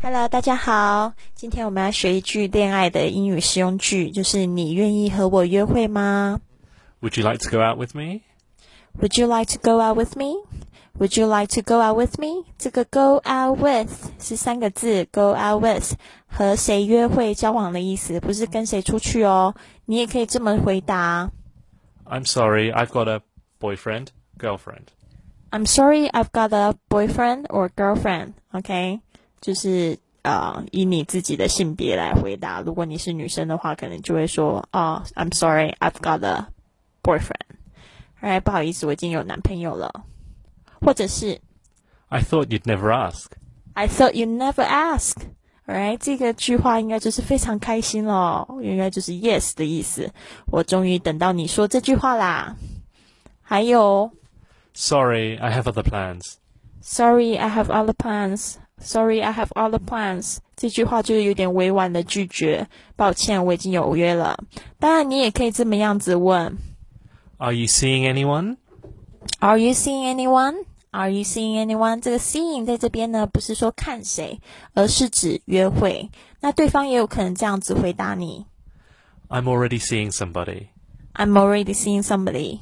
Hello，大家好，今天我们要学一句恋爱的英语实用句，就是你愿意和我约会吗 Would you like to go out with me? ？Would you like to go out with me? Would you like to go out with me? 这个 go out with 是三个字，go out with 和谁约会、交往的意思，不是跟谁出去哦。你也可以这么回答 I'm sorry, I've got a boyfriend, girlfriend. ：I'm sorry, I've got a boyfriend or girlfriend. OK， 就是呃，以你自己的性别来回答。如果你是女生的话，可能就会说哦，I'm sorry, I've got a boyfriend. 哎，不好意思，我已经有男朋友了。或者是 I thought you'd never ask. I thought you'd never ask. Alright，这个句话应该就是非常开心咯，应该就是 yes 的意思。我终于等到你说这句话啦。还有 Sorry, I have other plans. Sorry, I have other plans. Sorry, I have other plans. 这句话就是有点委婉的拒绝，抱歉，我已经有约了。当然，你也可以这么样子问 Are you seeing anyone? Are you seeing anyone? Are you seeing anyone? 这个 seeing 在这边呢，不是说看谁，而是指约会。那对方也有可能这样子回答你 I'm already seeing somebody. I'm already seeing somebody.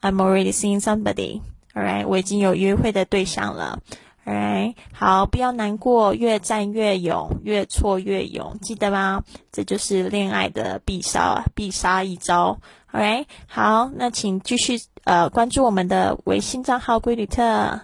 I'm already seeing somebody. Alright，我已经有约会的对象了。哎好，不要难过，越战越勇，越挫越勇，记得吗？这就是恋爱的必杀必杀一招。OK，好，那请继续呃关注我们的微信账号“龟旅特”。